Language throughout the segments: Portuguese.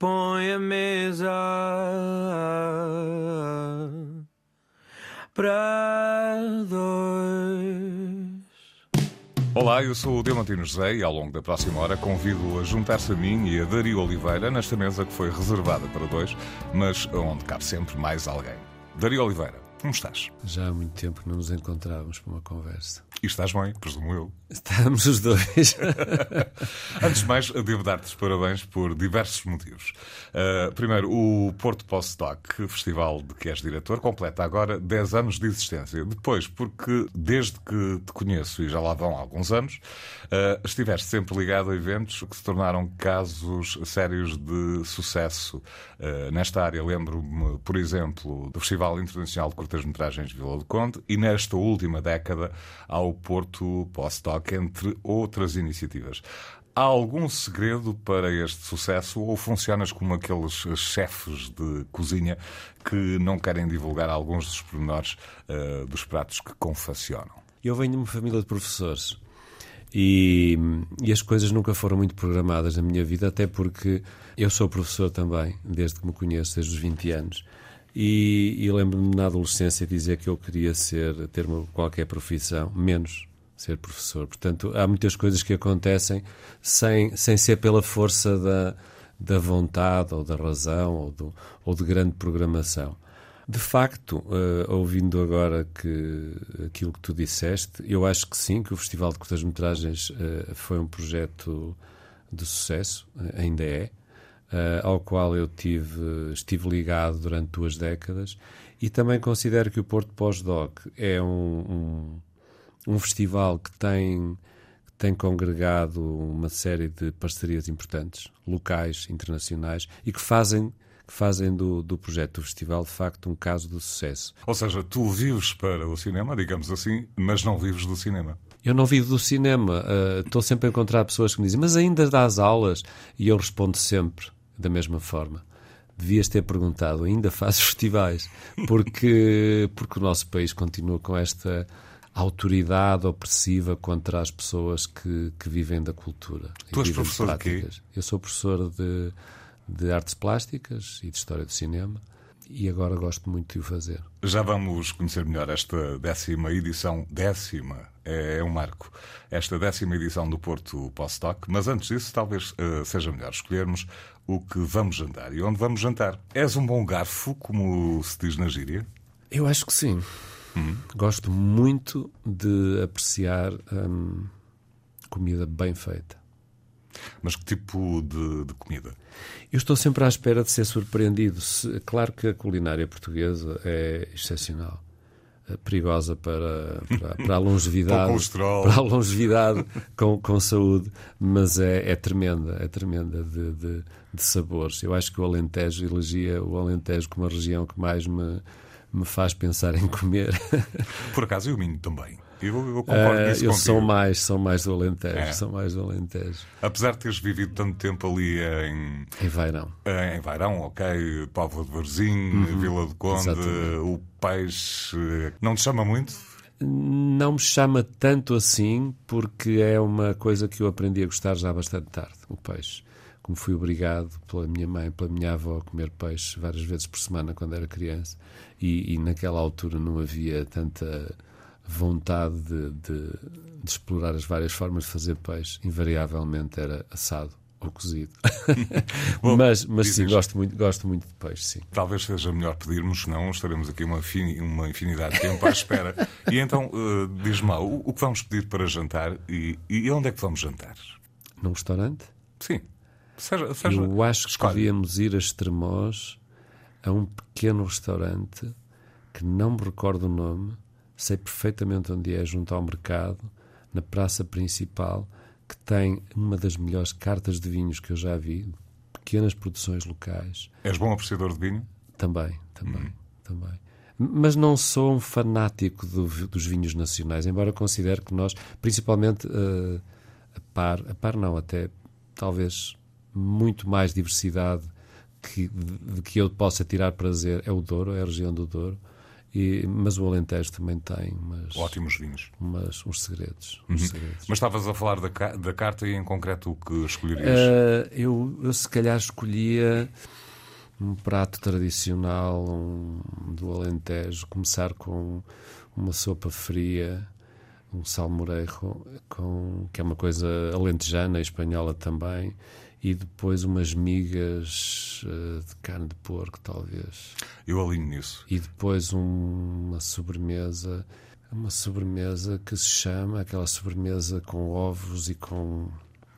põe a mesa para dois. Olá, eu sou o Diamantino José e ao longo da próxima hora convido a juntar-se a mim e a Dario Oliveira nesta mesa que foi reservada para dois, mas onde cabe sempre mais alguém. Dario Oliveira, como estás? Já há muito tempo que não nos encontrávamos para uma conversa. E estás bem, presumo eu. Estamos os dois. Antes de mais, devo dar-te os parabéns por diversos motivos. Uh, primeiro, o Porto Postdoc, festival de que és diretor, completa agora 10 anos de existência. Depois, porque desde que te conheço, e já lá vão alguns anos, uh, estiveste sempre ligado a eventos que se tornaram casos sérios de sucesso. Uh, nesta área, lembro-me, por exemplo, do Festival Internacional de Curtas-Metragens de Vila do Conde e nesta última década ao Porto Postdoc, entre outras iniciativas. Há algum segredo para este sucesso ou funcionas como aqueles chefes de cozinha que não querem divulgar alguns dos pormenores uh, dos pratos que confeccionam? Eu venho de uma família de professores e, e, as coisas nunca foram muito programadas na minha vida, até porque eu sou professor também, desde que me conheço, desde os 20 anos. E, e lembro-me na adolescência dizer que eu queria ser, ter qualquer profissão, menos ser professor. Portanto, há muitas coisas que acontecem sem, sem ser pela força da, da vontade ou da razão ou, do, ou de grande programação. De facto, uh, ouvindo agora que aquilo que tu disseste, eu acho que sim, que o Festival de Curtas-Metragens uh, foi um projeto de sucesso, uh, ainda é uh, ao qual eu tive, estive ligado durante duas décadas, e também considero que o Porto Pós-Doc é um, um, um, festival que tem, que tem congregado uma série de parcerias importantes, locais, internacionais, e que fazem que fazem do, do projeto do festival, de facto, um caso de sucesso. Ou seja, tu vives para o cinema, digamos assim, mas não vives do cinema. Eu não vivo do cinema. Uh, estou sempre a encontrar pessoas que me dizem, mas ainda dás aulas? E eu respondo sempre: da mesma forma. Devias ter perguntado, ainda fazes festivais? Porque, porque o nosso país continua com esta autoridade opressiva contra as pessoas que, que vivem da cultura. Tu és professor de quê? Eu sou professor de, de artes plásticas e de história do cinema e agora gosto muito de o fazer. Já vamos conhecer melhor esta décima edição, décima, é, é um marco, esta décima edição do Porto Postdoc, mas antes disso talvez uh, seja melhor escolhermos o que vamos jantar e onde vamos jantar. És um bom garfo, como se diz na gíria? Eu acho que sim. Hum. Gosto muito de apreciar hum, comida bem feita. Mas que tipo de, de, comida? Eu estou sempre à espera de ser surpreendido. Se, claro que a culinária portuguesa é excepcional. É perigosa para, para, para a longevidade, para a longevidade com, com saúde, mas é, é tremenda, é tremenda de, de, de, sabores. Eu acho que o Alentejo elegia o Alentejo como a região que mais me, me faz pensar em comer. Por acaso, e o Minho também. Eu, eu concordo uh, mais, sou mais do Alentejo, é. sou mais do Alentejo. Apesar de teres vivido tanto tempo ali em... Em Vairão. Em Vairão, ok. Póvoa de Varzim, uhum. Vila do Conde, Exatamente. o peixe... Não te chama muito? Não me chama tanto assim, porque é uma coisa que eu aprendi a gostar já bastante tarde, o peixe. Como fui obrigado pela minha mãe, pela minha avó a comer peixe várias vezes por semana quando era criança, e, e naquela altura não havia tanta vontade de, de, de, explorar as várias formas de fazer peixe, invariavelmente era assado ou cozido. Bom, mas mas sim, gosto muito, gosto muito de peixe, sim. Talvez seja melhor pedirmos, senão estaremos aqui uma, uma infinidade de tempo à espera. e então, uh, diz-me o, o, que vamos pedir para jantar e, e onde é que vamos jantar? Num restaurante? Sim. Seja, seja, Eu acho que escolhe. devíamos ir a Estremoz a um pequeno restaurante que não me recordo o nome, sei perfeitamente onde é, junto ao mercado, na praça principal, que tem uma das melhores cartas de vinhos que eu já vi, pequenas produções locais. És bom apreciador de vinho? Também, também, hum. também. Mas não sou um fanático do, dos vinhos nacionais, embora considere que nós, principalmente uh, a par, a par não, até talvez muito mais diversidade que, de, de que eu possa tirar prazer é o Douro, é a região do Douro E, mas o Alentejo também tem umas, Ótimos vinhos. umas, uns segredos. uns segredos. Mas estavas a falar da, da carta e em concreto o que escolherias? Eh, eu, eu se calhar escolhia um prato tradicional um, do Alentejo, começar com uma sopa fria, um salmorejo, com, que é uma coisa alentejana e espanhola também, e depois umas migas eh, de carne de porco, talvez. Eu alinho nisso. E depois um- uma sobremesa, uma sobremesa que se chama, aquela sobremesa com ovos e com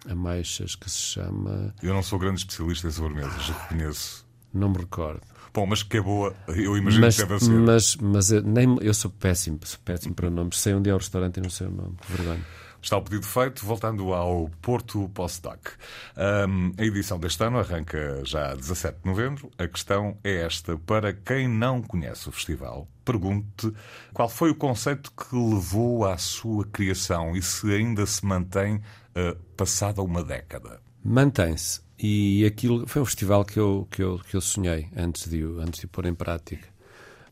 ameixas que se chama, Eu não sou grande especialista em sobremesas, reconheço. não me recordo. Bom, mas que é boa, eu imagino Mas, que deve ser. mas, mas eu, nem, eu sou péssimo, sou péssimo para nomes. Sei onde é o restaurante e não sei o nome. Vergonha. Está o pedido feito, voltando ao Porto Postdoc. Ahm, a edição deste ano arranca já a 17 de novembro. A questão é esta: para quem não conhece o festival, pergunte qual foi o conceito que levou à sua criação e se ainda se mantém ah, passada uma década. Mantém-se. E aquilo foi um festival que eu, que eu, que eu sonhei antes de, antes de pôr em prática.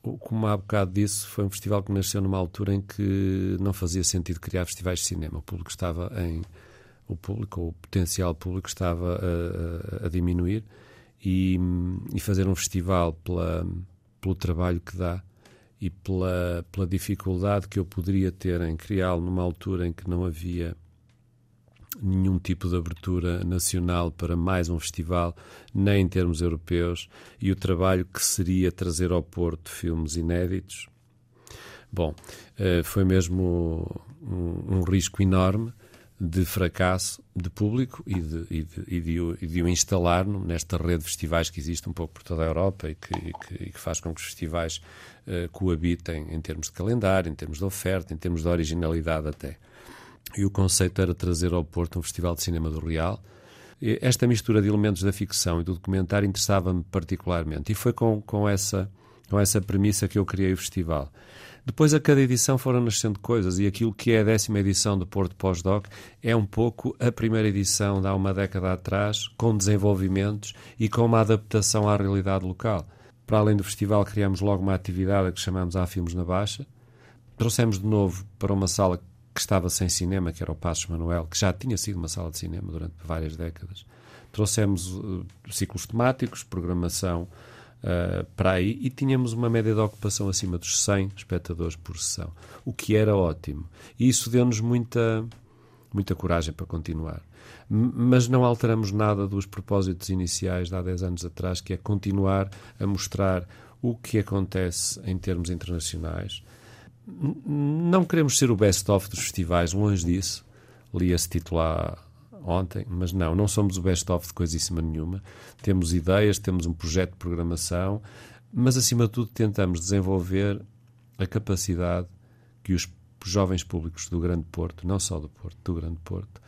Como há bocado disse, foi um festival que nasceu numa altura em que não fazia sentido criar festivais de cinema. O público estava em. O público, o potencial público estava a, a- a diminuir e, e fazer um festival pela, pelo trabalho que dá e pela, pela dificuldade que eu poderia ter em criá-lo numa altura em que não havia nenhum tipo de abertura nacional para mais um festival, nem em termos europeus, e o trabalho que seria trazer ao Porto filmes inéditos. Bom, eh, foi mesmo um, um risco enorme de fracasso de público e de, e de, e de, o- e de o instalar nesta rede de festivais que existe um pouco por toda a Europa e que, e que- que faz com que os festivais eh, coabitem em termos de calendário, em termos de oferta, em termos de originalidade até. E o conceito era trazer ao Porto um festival de cinema do Real. Esta mistura de elementos da ficção e do documentário interessava-me particularmente. E foi com, com, essa, com essa premissa que eu criei o festival. Depois, a cada edição foram nascendo coisas, e aquilo que é a décima edição do Porto Pós-Doc é um pouco a primeira edição de há uma década atrás, com desenvolvimentos e com uma adaptação à realidade local. Para além do festival, criamos logo uma atividade que chamamos Há Filmes na Baixa, trouxemos de novo para uma sala que estava sem cinema, que era o Passos Manuel, que já tinha sido uma sala de cinema durante várias décadas. Trouxemos uh, ciclos temáticos, programação uh, para aí e tínhamos uma média de ocupação acima dos 100 espectadores por sessão, o que era ótimo. E isso deu-nos muita, muita coragem para continuar. Mas não alteramos nada dos propósitos iniciais de há 10 anos atrás, que é continuar a mostrar o que acontece em termos internacionais, não queremos ser o best-of dos festivais, longe disso. Li esse título ontem, mas não, não somos o best-of de coisíssima nenhuma. Temos ideias, temos um projeto de programação, mas acima de tudo tentamos desenvolver a capacidade que os jovens públicos do Grande Porto, não só do Porto, do Grande Porto,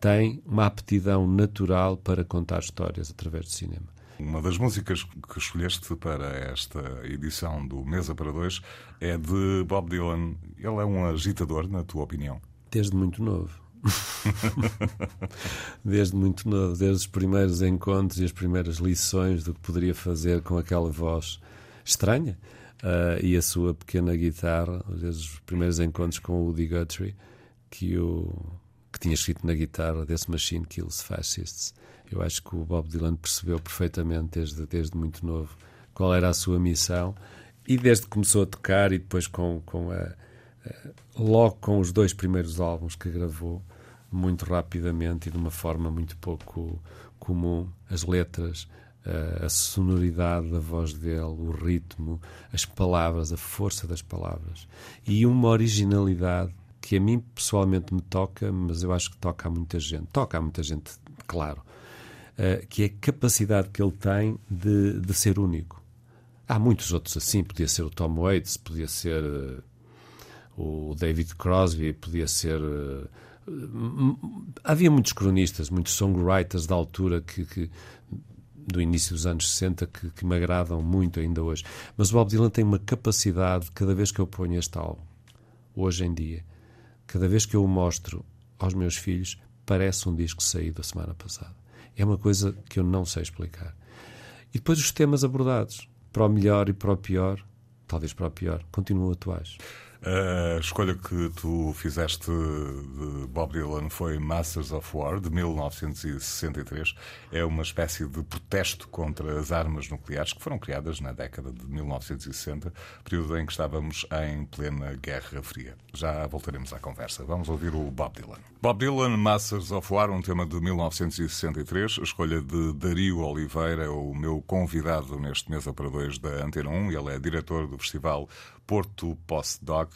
têm uma aptidão natural para contar histórias através do cinema. Uma das músicas que escolheste para esta edição do Mesa para Dois é de Bob Dylan. Ele é um agitador, na tua opinião? Desde muito novo. desde muito novo, desde os primeiros encontros e as primeiras lições do que poderia fazer com aquela voz estranha uh, e a sua pequena guitarra, desde os primeiros encontros com o Woody Guthrie, que, o, que tinha escrito na guitarra This Machine Kills Fascists. Eu acho que o Bob Dylan percebeu perfeitamente desde, desde muito novo qual era a sua missão e desde que começou a tocar e depois com, com a, a, logo com os dois primeiros álbuns que gravou muito rapidamente e de uma forma muito pouco comum as letras a sonoridade da voz dele, o ritmo, as palavras, a força das palavras e uma originalidade que a mim pessoalmente me toca, mas eu acho que toca a muita gente. Toca a muita gente, claro. Uh, que é a capacidade que ele tem de, de, ser único. Há muitos outros assim, podia ser o Tom Waits, podia ser uh, o David Crosby, podia ser. Uh, havia muitos cronistas, muitos songwriters da altura que, que do início dos anos 60 que, que, me agradam muito ainda hoje. Mas o Bob Dylan tem uma capacidade, cada vez que eu ponho este álbum, hoje em dia, cada vez que eu o mostro aos meus filhos, parece um disco saído da semana passada. É uma coisa que eu não sei explicar. E depois os temas abordados, para o melhor e para o pior, talvez para o pior, continuam atuais. A escolha que tu fizeste de Bob Dylan foi Masters of War, de 1963. É uma espécie de protesto contra as armas nucleares que foram criadas na década de 1960, período em que estávamos em plena Guerra Fria. Já voltaremos à conversa. Vamos ouvir o Bob Dylan. Bob Dylan, Masters of War, um tema de 1963. A escolha de Dario Oliveira, o meu convidado neste Mesa para Dois da Antena 1. Ele é diretor do festival Porto Postdoc.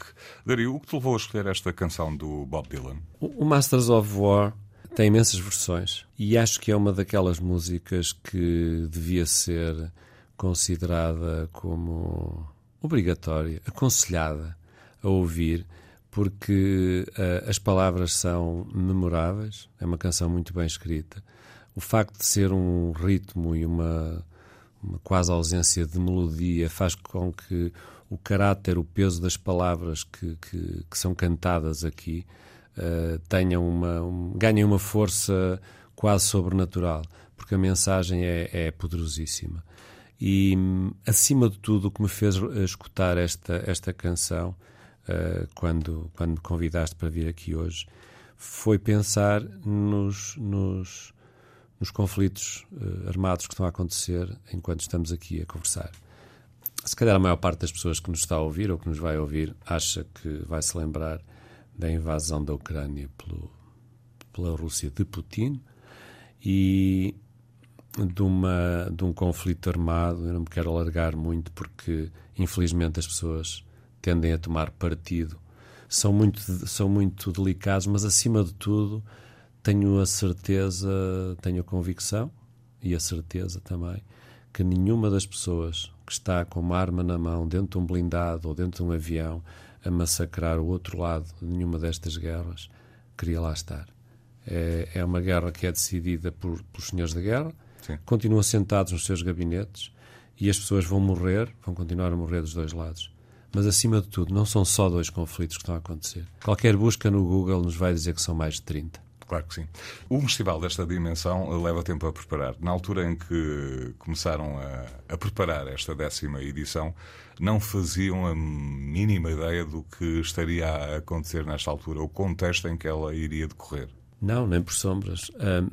Dario, o que te levou a escolher esta canção do Bob Dylan? O Masters of War tem imensas versões e acho que é uma daquelas músicas que devia ser considerada como obrigatória, aconselhada a ouvir, porque uh, as palavras são memoráveis, é uma canção muito bem escrita. O facto de ser um ritmo e uma, uma quase ausência de melodia faz com que o caráter, o peso das palavras que, que, que são cantadas aqui uh, tenham uma, um, ganhem uma força quase sobrenatural, porque a mensagem é, é poderosíssima. E, acima de tudo, o que me fez escutar esta, esta canção, uh, quando, quando me convidaste para vir aqui hoje, foi pensar nos, nos, nos conflitos uh, armados que estão a acontecer enquanto estamos aqui a conversar se calhar a maior parte das pessoas que nos está a ouvir ou que nos vai ouvir acha que vai se lembrar da invasão da Ucrânia pelo, pela Rússia de Putin e de, uma, de um conflito armado. Eu não me quero alargar muito porque, infelizmente, as pessoas tendem a tomar partido. São muito, são muito delicados, mas acima de tudo tenho a certeza, tenho a convicção e a certeza também que nenhuma das pessoas que está com uma arma na mão dentro de um blindado ou dentro de um avião a massacrar o outro lado de nenhuma destas guerras queria lá estar. É, é uma guerra que é decidida por, pelos senhores da guerra, Sim. continuam sentados nos seus gabinetes e as pessoas vão morrer, vão continuar a morrer dos dois lados. Mas, acima de tudo, não são só dois conflitos que estão a acontecer. Qualquer busca no Google nos vai dizer que são mais de 30. Claro que sim. Um festival desta dimensão leva tempo a preparar. Na altura em que começaram a, a, preparar esta décima edição, não faziam a mínima ideia do que estaria a acontecer nesta altura, o contexto em que ela iria decorrer. Não, nem por sombras. Uh,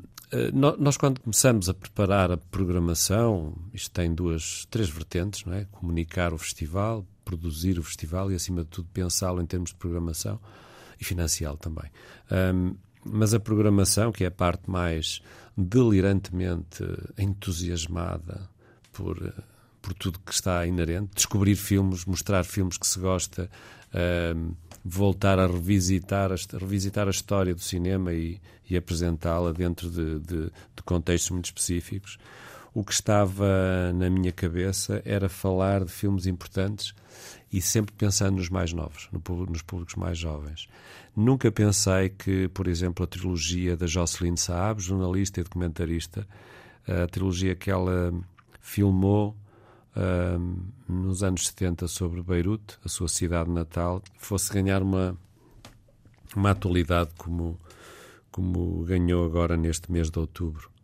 nós, quando começamos a preparar a programação, isto tem duas, três vertentes, não é? Comunicar o festival, produzir o festival e, acima de tudo, pensá-lo em termos de programação e financiá-lo também. Um, mas a programação, que é a parte mais delirantemente entusiasmada por, por tudo que está inerente, descobrir filmes, mostrar filmes que se gosta, uh, voltar a revisitar, a revisitar a história do cinema e, e apresentá-la dentro de, de, de contextos muito específicos. O que estava na minha cabeça era falar de filmes importantes e sempre pensando nos mais novos, nos públicos mais jovens. Nunca pensei que, por exemplo, a trilogia da Jocelyn Saab, jornalista e documentarista, a trilogia que ela filmou um, nos anos 70 sobre Beirute, a sua cidade natal, fosse ganhar uma, uma atualidade como, como ganhou agora neste mês de outubro,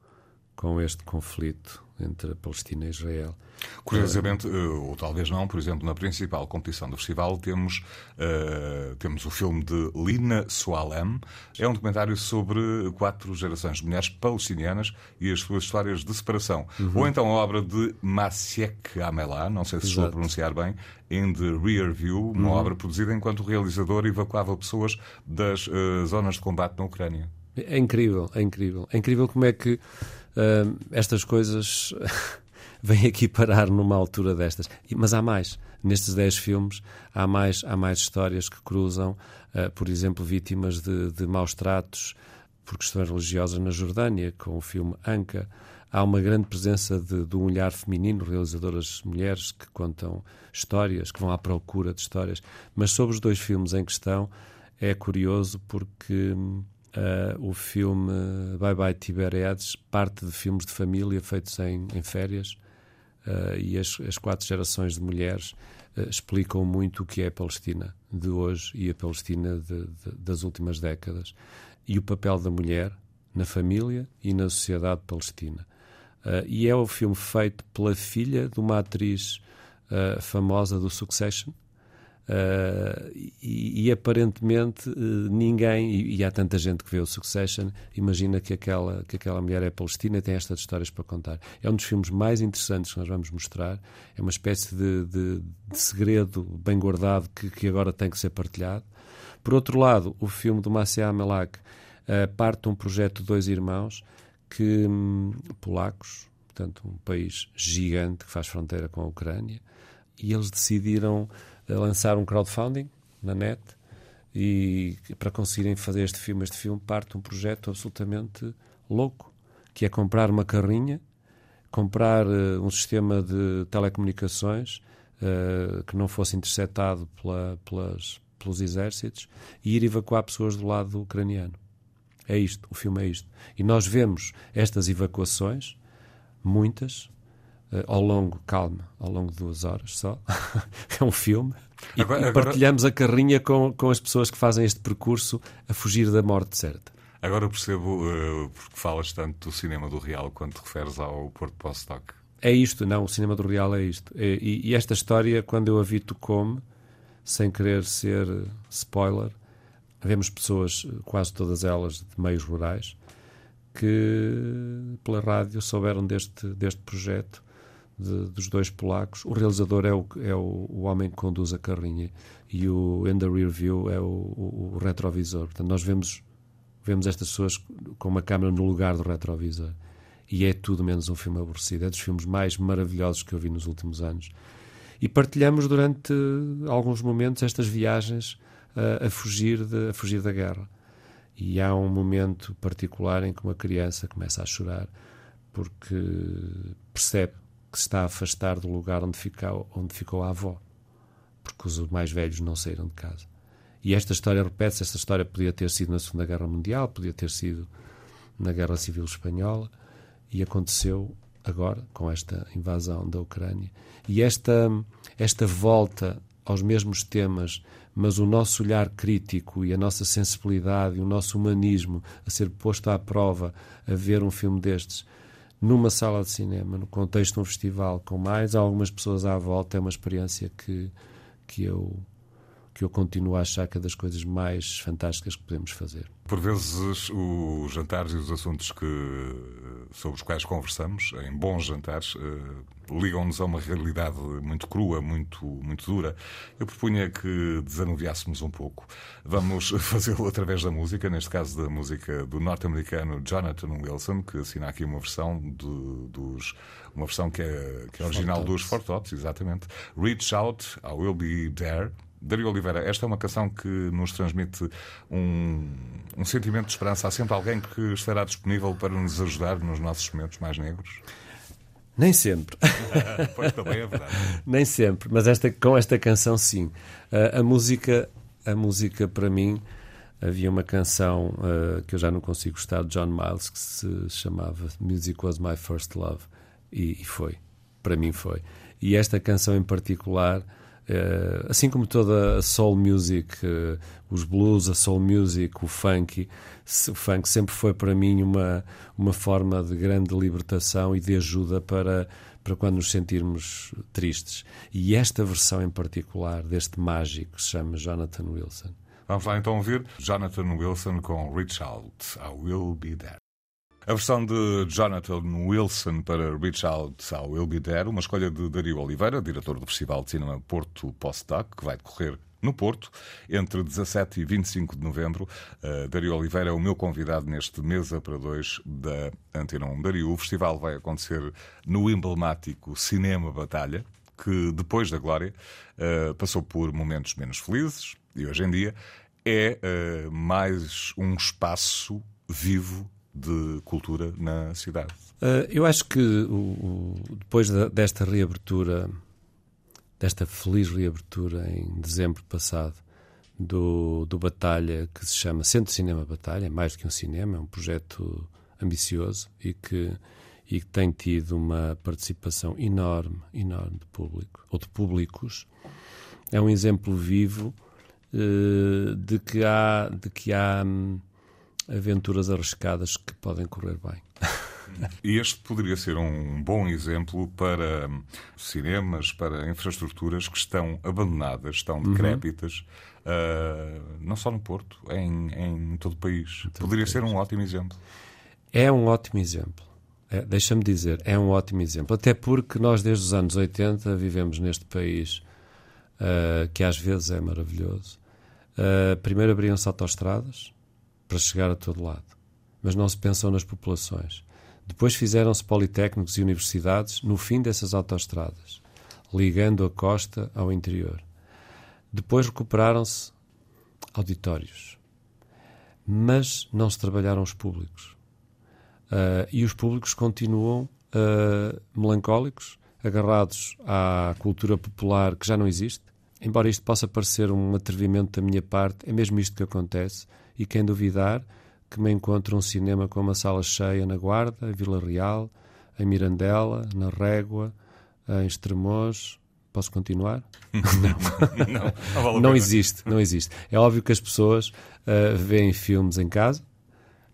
com este conflito entre a Palestina e Israel. Curiosamente, eh, ou talvez não, por exemplo, na principal competição do festival temos, uh, temos o filme de Lina Soalem. É um documentário sobre quatro gerações de mulheres palestinianas e as suas histórias de separação. Uhum. Ou então a obra de Masiek Amelá, não sei se estou a pronunciar bem, In the Rear View, uma uhum. obra produzida enquanto o realizador evacuava pessoas das uh, zonas de combate na Ucrânia. É incrível, é incrível. É incrível como é que uh, estas coisas vêm aqui parar numa altura destas. Mas há mais. Nestes 10 filmes há mais, há mais histórias que cruzam, uh, por exemplo, vítimas de, de maus tratos por questões religiosas na Jordânia, com o filme Anca. Há uma grande presença de, de um olhar feminino, realizadoras mulheres que contam histórias, que vão à procura de histórias. Mas sobre os dois filmes em questão, é curioso porque Uh, o filme Bye Bye Tiberiades parte de filmes de família feitos em, em férias uh, e as, as, quatro gerações de mulheres uh, explicam muito o que é a Palestina de hoje e a Palestina de, de, das últimas décadas e o papel da mulher na família e na sociedade palestina. e é o filme feito pela filha de uma atriz famosa do Succession. Uh, e, e, aparentemente uh, ninguém, e, e, há tanta gente que vê o Succession, imagina que aquela, que aquela mulher é palestina e tem estas histórias para contar. É um dos filmes mais interessantes que nós vamos mostrar. É uma espécie de, de, de segredo bem guardado que, que, agora tem que ser partilhado. Por outro lado, o filme do Maciej Melak uh, parte de um projeto de dois irmãos que, um, polacos, portanto, um país gigante que faz fronteira com a Ucrânia, e eles decidiram lançar um crowdfunding na net e para conseguirem fazer este filme, este filme parte de um projeto absolutamente louco, que é comprar uma carrinha, comprar uh, um sistema de telecomunicações uh, que não fosse interceptado pela, pelas, pelos exércitos e ir evacuar pessoas do lado ucraniano. É isto, o filme é isto. E nós vemos estas evacuações, muitas, ao longo, calma, ao longo de duas horas só. é um filme. Agora, e, partilhamos agora... a carrinha com, com as pessoas que fazem este percurso a fugir da morte certa. Agora percebo uh, porque falas tanto do cinema do real quando te referes ao Porto Postoc. É isto, não, o cinema do real é isto. E, e, esta história, quando eu a vi como, sem querer ser spoiler, vemos pessoas, quase todas elas de meios rurais, que pela rádio souberam deste, deste projeto de, dos dois polacos. O realizador é, o, é o, o, homem que conduz a carrinha e o in the rear view é o, o, retrovisor. Portanto, nós vemos, vemos estas pessoas com uma câmera no lugar do retrovisor. E é tudo menos um filme aborrecido. É dos filmes mais maravilhosos que eu vi nos últimos anos. E partilhamos durante alguns momentos estas viagens uh, a, fugir de, a fugir da guerra. E há um momento particular em que uma criança começa a chorar porque percebe que se está a afastar do lugar onde ficou, onde ficou a avó, porque os mais velhos não saíram de casa. E esta história repete-se. Esta história podia ter sido na Segunda Guerra Mundial, podia ter sido na Guerra Civil Espanhola, e aconteceu agora com esta invasão da Ucrânia. E esta, esta volta aos mesmos temas, mas o nosso olhar crítico e a nossa sensibilidade e o nosso humanismo a ser posto à prova a ver um filme destes numa sala de cinema, no contexto de um festival, com mais algumas pessoas à volta, é uma experiência que, que eu que eu continuo a achar que é das coisas mais fantásticas que podemos fazer. Por vezes, os jantares e os assuntos que, sobre os quais conversamos, em bons jantares, eh, ligam-nos a uma realidade muito crua, muito, muito dura. Eu propunha que desanuviássemos um pouco. Vamos fazê-lo através da música, neste caso da música do norte-americano Jonathan Wilson, que assina aqui uma versão de, dos. Uma versão que é, que é original dos Four Tops, exatamente. Reach Out, I Will Be There. Dario Oliveira, esta é uma canção que nos transmite um, um sentimento de esperança. Há sempre alguém que estará disponível para nos ajudar nos nossos momentos mais negros? Nem sempre. pois também é verdade. Nem sempre, mas esta, com esta canção sim. Uh, a música, a música para mim havia uma canção uh, que eu já não consigo gostar de John Miles que se chamava Music Was My First Love e, e foi, para mim foi. E esta canção em particular assim como toda a soul music, uh, os blues, a soul music, o funk, o funk sempre foi para mim uma, uma forma de grande libertação e de ajuda para, para quando nos sentirmos tristes. E esta versão em particular deste mágico se chama Jonathan Wilson. Vamos lá então ouvir Jonathan Wilson com Reach Out, I Will Be There. A versão de Jonathan Wilson para Reach Out I Will Be There, uma escolha de Dario Oliveira, diretor do Festival de Cinema Porto Postdoc, que vai decorrer no Porto, entre 17 e 25 de novembro. Uh, Dario Oliveira é o meu convidado neste Mesa para Dois da Antena 1. Dario, o festival vai acontecer no emblemático Cinema Batalha, que depois da Glória uh, passou por momentos menos felizes e hoje em dia é uh, mais um espaço vivo de cultura na cidade. Uh, eu acho que o, o, depois da, desta reabertura, desta feliz reabertura em dezembro passado, do, do Batalha, que se chama Centro Cinema Batalha, é mais do que um cinema, é um projeto ambicioso e que, e que tem tido uma participação enorme, enorme de público, ou de públicos. É um exemplo vivo uh, de que há, de que há hum, aventuras arriscadas que podem correr bem. E este poderia ser um bom exemplo para cinemas, para infraestruturas que estão abandonadas, estão Uhum. decrépitas, uh, não só no Porto, em, em todo o país. poderia ser um ótimo exemplo. É um ótimo exemplo. É, Deixa-me dizer, é um ótimo exemplo. Até porque nós, desde os anos 80, vivemos neste país ah, que às vezes é maravilhoso. Ah, primeiro abriam-se autoestradas para chegar a todo lado, mas não se pensou nas populações. Depois fizeram-se politécnicos e universidades no fim dessas autoestradas, ligando a costa ao interior. Depois recuperaram-se auditórios, mas não se trabalharam os públicos. Uh, e os públicos continuam uh, melancólicos, agarrados à cultura popular que já não existe. Embora isto possa parecer um atrevimento da minha parte, é mesmo isto que acontece. E quem duvidar, que me encontre um cinema com uma sala cheia na Guarda, em Vila Real, em Mirandela, na Régua, em Estremoz. Posso continuar? não, não, vale Não pena. existe, não existe. É óbvio que as pessoas uh, veem filmes em casa,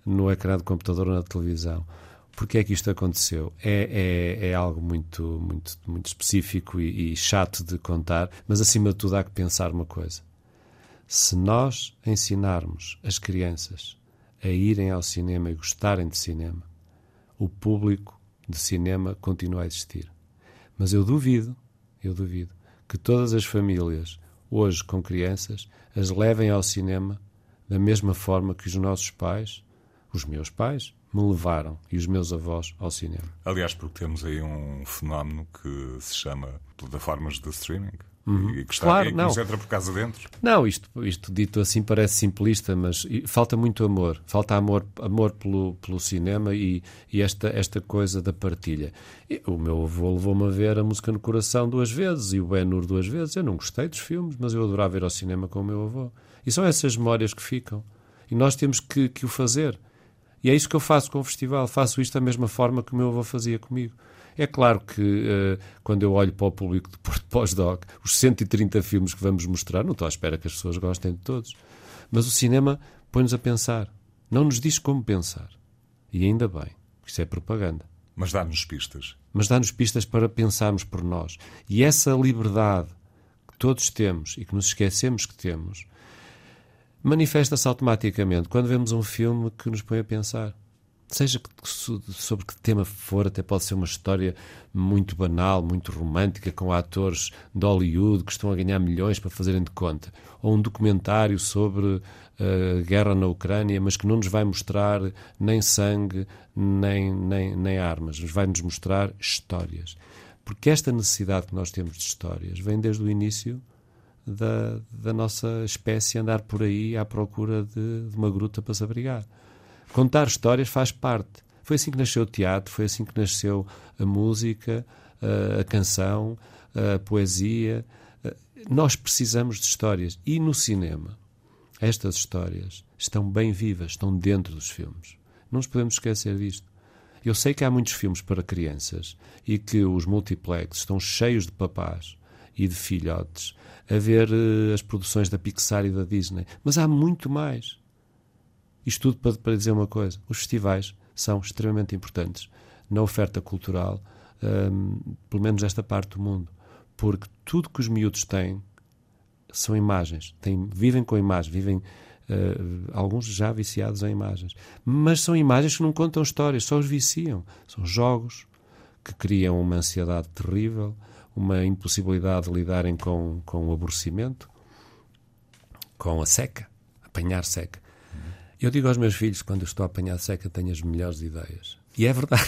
no ecrã do computador ou na televisão. Porquê é que isto aconteceu? É, é, é algo muito, muito, muito específico e, e chato de contar, mas acima de tudo há que pensar uma coisa. Se nós ensinarmos as crianças a irem ao cinema e gostarem de cinema, o público de cinema continua a existir. Mas eu duvido, eu duvido, que todas as famílias, hoje com crianças, as levem ao cinema da mesma forma que os nossos pais, os meus pais, me levaram e os meus avós ao cinema. Aliás, porque temos aí um fenómeno que se chama plataformas de streaming. E que está Claro, que não. entra por casa dentro. Não, isto, isto dito assim parece simplista, mas falta muito amor. Falta amor, amor pelo, pelo cinema e, e esta, esta coisa da partilha. E o meu avô levou-me a ver a música no coração duas vezes e o Ben Hur duas vezes. Eu não gostei dos filmes, mas eu adorava ir ao cinema com o meu avô. E são essas memórias que ficam. E nós temos que, que o fazer. E é isso que eu faço com o festival. Faço isto da mesma forma que o meu avô fazia comigo. É claro que eh, quando eu olho para o público de Porto Pós-Doc, os 130 filmes que vamos mostrar, não estou à espera que as pessoas gostem de todos. Mas o cinema põe-nos a pensar. Não nos diz como pensar. E ainda bem, porque isso é propaganda. Mas dá-nos pistas. Mas dá-nos pistas para pensarmos por nós. E essa liberdade que todos temos e que nos esquecemos que temos, manifesta-se automaticamente quando vemos um filme que nos põe a pensar. Seja sobre que tema for, até pode ser uma história muito banal, muito romântica, com atores de Hollywood que estão a ganhar milhões para fazerem de conta. Ou um documentário sobre a guerra na Ucrânia, mas que não nos vai mostrar nem sangue, nem, nem, nem armas. Mas vai-nos mostrar histórias. Porque esta necessidade que nós temos de histórias vem desde o início da, da nossa espécie andar por aí à procura de, de uma gruta para se abrigar. Contar histórias faz parte. Foi assim que nasceu o teatro, foi assim que nasceu a música, a, canção, a poesia. Nós precisamos de histórias. E no cinema, estas histórias estão bem vivas, estão dentro dos filmes. Não nos podemos esquecer disto. Eu sei que há muitos filmes para crianças e que os multiplex estão cheios de papás e de filhotes a ver eh, as produções da Pixar e da Disney. Mas há muito mais. Isto tudo para, dizer uma coisa: os festivais são extremamente importantes na oferta cultural, hum, pelo menos nesta parte do mundo, porque tudo que os miúdos têm são imagens, têm, vivem com imagens, vivem eh, alguns já viciados em imagens, mas são imagens que não contam histórias, só os viciam. São jogos que criam uma ansiedade terrível, uma impossibilidade de lidarem com, com o aborrecimento, com a seca, apanhar seca. Eu digo aos meus filhos, quando estou a apanhar seca, tenho as melhores ideias. E é verdade.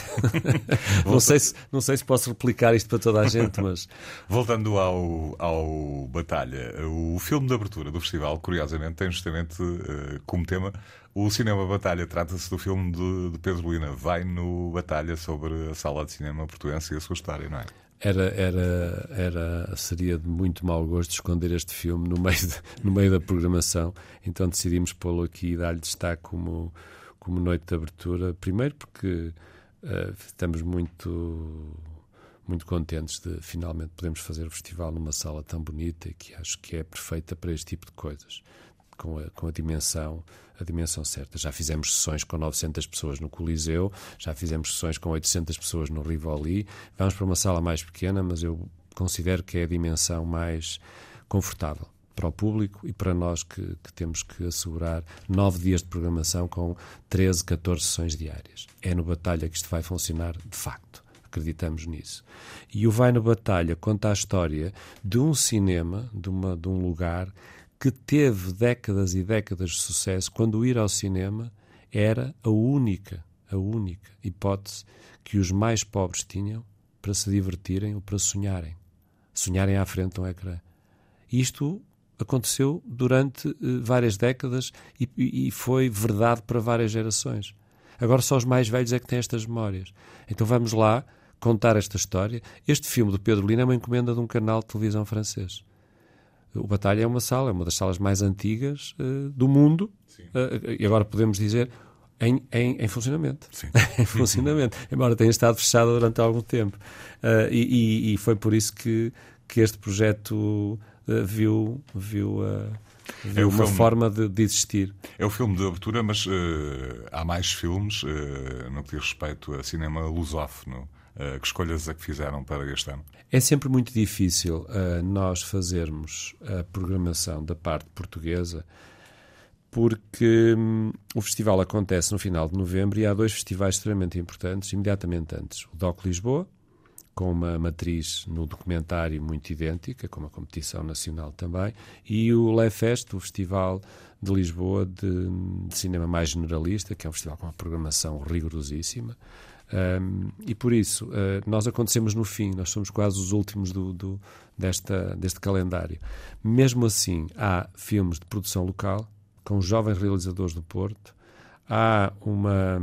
não, sei se, não sei se posso replicar isto para toda a gente, mas Voltando ao, ao Batalha, o filme de abertura do festival, curiosamente, tem justamente eh, como tema o Cinema Batalha. Trata-se do filme de, de Pedro Lina. Vai no Batalha sobre a sala de cinema portuense e a sua história, não é? Era, era, era, seria de muito mau gosto esconder este filme no meio, de- no meio da programação. Então decidimos pô-lo aqui e dar-lhe destaque como, como noite de abertura. Primeiro porque eh, estamos muito, muito contentes de finalmente podermos fazer o festival numa sala tão bonita que acho que é perfeita para este tipo de coisas. Com a, com a dimensão a dimensão certa. Já fizemos sessões com 900 pessoas no Coliseu, já fizemos sessões com 800 pessoas no Rivoli. Vamos para uma sala mais pequena, mas eu considero que é a dimensão mais confortável para o público e para nós que, que, temos que assegurar nove dias de programação com 13, 14 sessões diárias. É no Batalha que isto vai funcionar de facto. Acreditamos nisso. E o Vai no Batalha conta a história de um cinema, de, uma, de um lugar que teve décadas e décadas de sucesso quando ir ao cinema era a única, a única hipótese que os mais pobres tinham para se divertirem ou para sonharem. Sonharem à frente de um ecrã. Isto aconteceu durante uh, várias décadas e, e, foi verdade para várias gerações. Agora só os mais velhos é que têm estas memórias. Então vamos lá contar esta história. Este filme do Pedro Lina é uma encomenda de um canal de televisão francês. O Batalha é uma sala, é uma das salas mais antigas uh, do mundo, uh, e agora podemos dizer em, em, em funcionamento. em funcionamento, embora tenha estado fechada durante algum tempo. Uh, e, e, foi por isso que, que este projeto viu, viu, é uma filme, forma de, de, existir. É o filme de abertura, mas há mais filmes no que diz respeito a cinema lusófono. Uh, que escolhas é que fizeram para este ano? É sempre muito difícil uh, nós fazermos a programação da parte portuguesa porque hum, o festival acontece no final de novembro e há dois festivais extremamente importantes imediatamente antes. O DOC Lisboa, com uma matriz no documentário muito idêntica, com uma competição nacional também, e o LEFest, o Festival de Lisboa de, de Cinema Mais Generalista, que é um festival com uma programação rigorosíssima, um, e por isso, uh, nós acontecemos no fim, nós somos quase os últimos do, do, desta, deste calendário. Mesmo assim, há filmes de produção local, com jovens realizadores do Porto, há uma,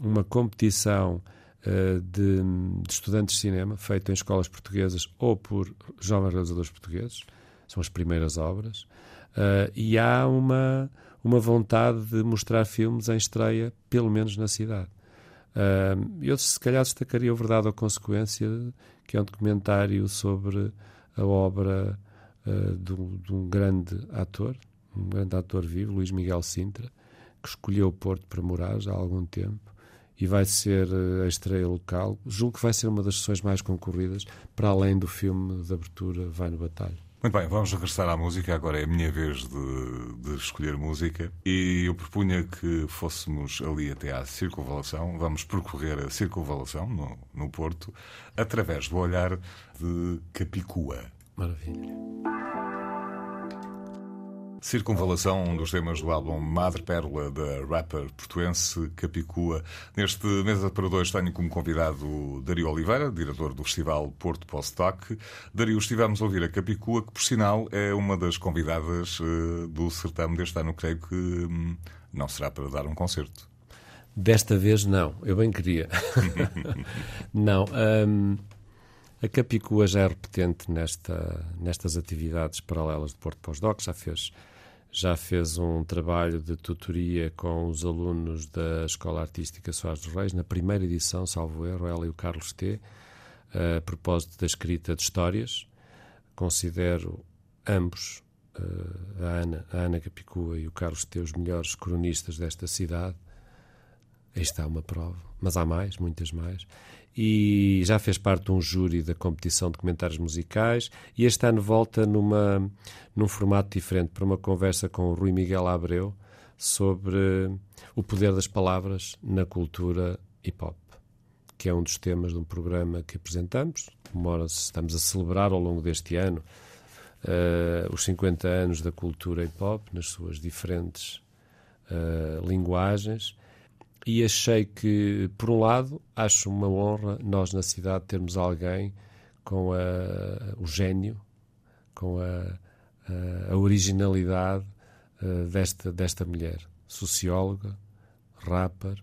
uma competição uh, de, de, estudantes de cinema feita em escolas portuguesas ou por jovens realizadores portugueses, são as primeiras obras, uh, e há uma, uma vontade de mostrar filmes em estreia, pelo menos na cidade. Eu, se calhar, destacaria o Verdade ou Consequência, que é um documentário sobre a obra uh, de, de, um grande ator, um grande ator vivo, Luís Miguel Sintra, que escolheu o Porto para morar já há algum tempo e vai ser uh, a estreia local. Julgo que vai ser uma das sessões mais concorridas, para além do filme de abertura Vai no Batalha. Muito bem, vamos regressar à música. Agora é a minha vez de, de, escolher música. E eu propunha que fôssemos ali até à circunvalação. Vamos percorrer a circunvalação no, no Porto através do olhar de Capicua. Maravilha. Circunvalação, um dos temas do álbum Madre Pérola da rapper portuense Capicua. Neste Mesa para Dois tenho como convidado Dario Oliveira, diretor do Festival Porto Postdoc. Dario, estivemos a ouvir a Capicua, que por sinal é uma das convidadas uh, do certame deste ano. Creio que hum, não será para dar um concerto. Desta vez não, eu bem queria. não. Um, a Capicua já é repetente nesta, nestas atividades paralelas de Porto Postdoc, já fez já fez um trabalho de tutoria com os alunos da Escola Artística Soares dos Reis, na primeira edição, salvo erro, ela e o Carlos T., a propósito da escrita de histórias. Considero ambos, a Ana, a Ana Capicua e o Carlos T., os melhores cronistas desta cidade. Aí está uma prova, mas há mais, muitas mais e já fez parte de um júri da competição de comentários musicais e este ano volta numa, num formato diferente para uma conversa com o Rui Miguel Abreu sobre o poder das palavras na cultura hip-hop, que é um dos temas de um programa que apresentamos. Estamos a celebrar ao longo deste ano uh, os 50 anos da cultura hip-hop nas suas diferentes uh, linguagens e achei que, por um lado, acho uma honra nós na cidade termos alguém com a, o gênio, com a, a, originalidade uh, desta, desta mulher, socióloga, rapper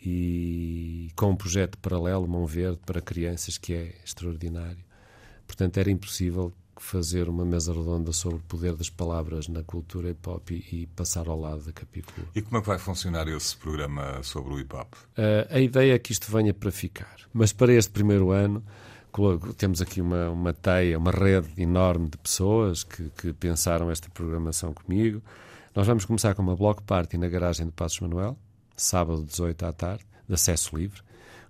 e com um projeto paralelo, Mão Verde, para crianças, que é extraordinário. Portanto, era impossível fazer uma mesa redonda sobre o poder das palavras na cultura hip-hop e, e, passar ao lado da Capicua. E como é que vai funcionar esse programa sobre o hip-hop? Uh, a ideia é que isto venha para ficar. Mas para este primeiro ano, temos aqui uma, uma teia, uma rede enorme de pessoas que, que pensaram esta programação comigo. Nós vamos começar com uma block party na garagem do Passos Manuel, sábado 18 à tarde, de acesso livre,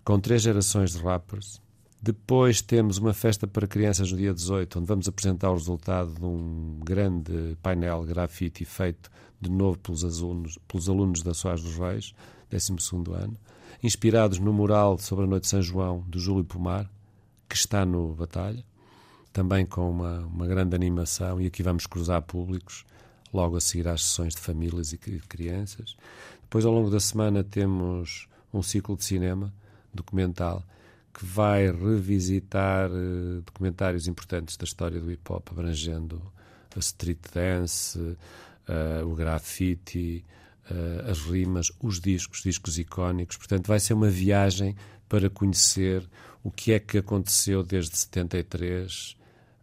com três gerações de rappers. Depois temos uma festa para crianças no dia 18, onde vamos apresentar o resultado de um grande painel grafite feito de novo pelos alunos, pelos alunos da Soares dos Reis, 12 ano, inspirados no mural sobre a Noite de São João, do Júlio Pomar, que está no Batalha, também com uma, uma grande animação, e aqui vamos cruzar públicos, logo a seguir às sessões de famílias e crianças. Depois, ao longo da semana, temos um ciclo de cinema documental que vai revisitar uh, documentários importantes da história do hip hop, abrangendo a street dance, uh, o graffiti, uh, as rimas, os discos, discos icónicos. Portanto, vai ser uma viagem para conhecer o que é que aconteceu desde 73,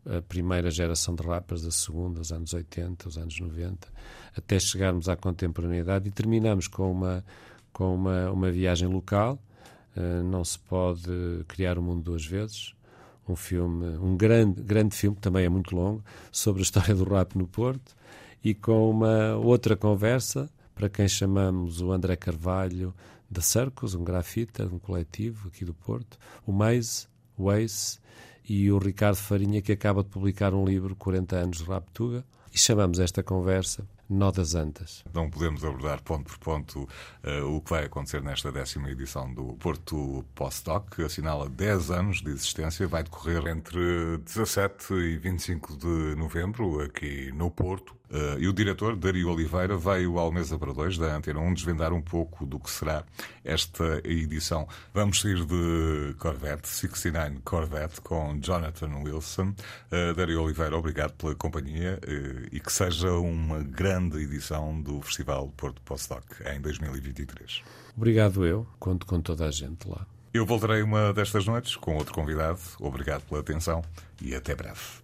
a primeira geração de rappers, a segunda, os anos 80, os anos 90, até chegarmos à contemporaneidade e terminamos com uma, com uma, uma viagem local. Uh, não se pode criar o mundo duas vezes. Um filme, um grande, grande filme, também é muito longo, sobre a história do rap no Porto, e com uma outra conversa para quem chamamos o André Carvalho da Circus, um grafita, um coletivo aqui do Porto, o Maze, o Ace e o Ricardo Farinha, que acaba de publicar um livro, 40 anos de Raptuga, e chamamos esta conversa Nó das Antas. Não podemos abordar ponto por ponto uh, o que vai acontecer nesta décima edição do Porto Postdoc, que assinala 10 anos de existência, vai decorrer entre 17 e 25 de novembro, aqui no Porto. Uh, e o diretor, Dario Oliveira, veio ao Mesa para Dois da Antena 1 desvendar um pouco do que será esta edição. Vamos sair de Corvette, 69 Corvette, com Jonathan Wilson. Uh, Dario Oliveira, obrigado pela companhia uh, e que seja uma grande edição do Festival Porto Postdoc em 2023. Obrigado eu, conto com toda a gente lá. Eu voltarei uma destas noites com outro convidado. Obrigado pela atenção e até breve.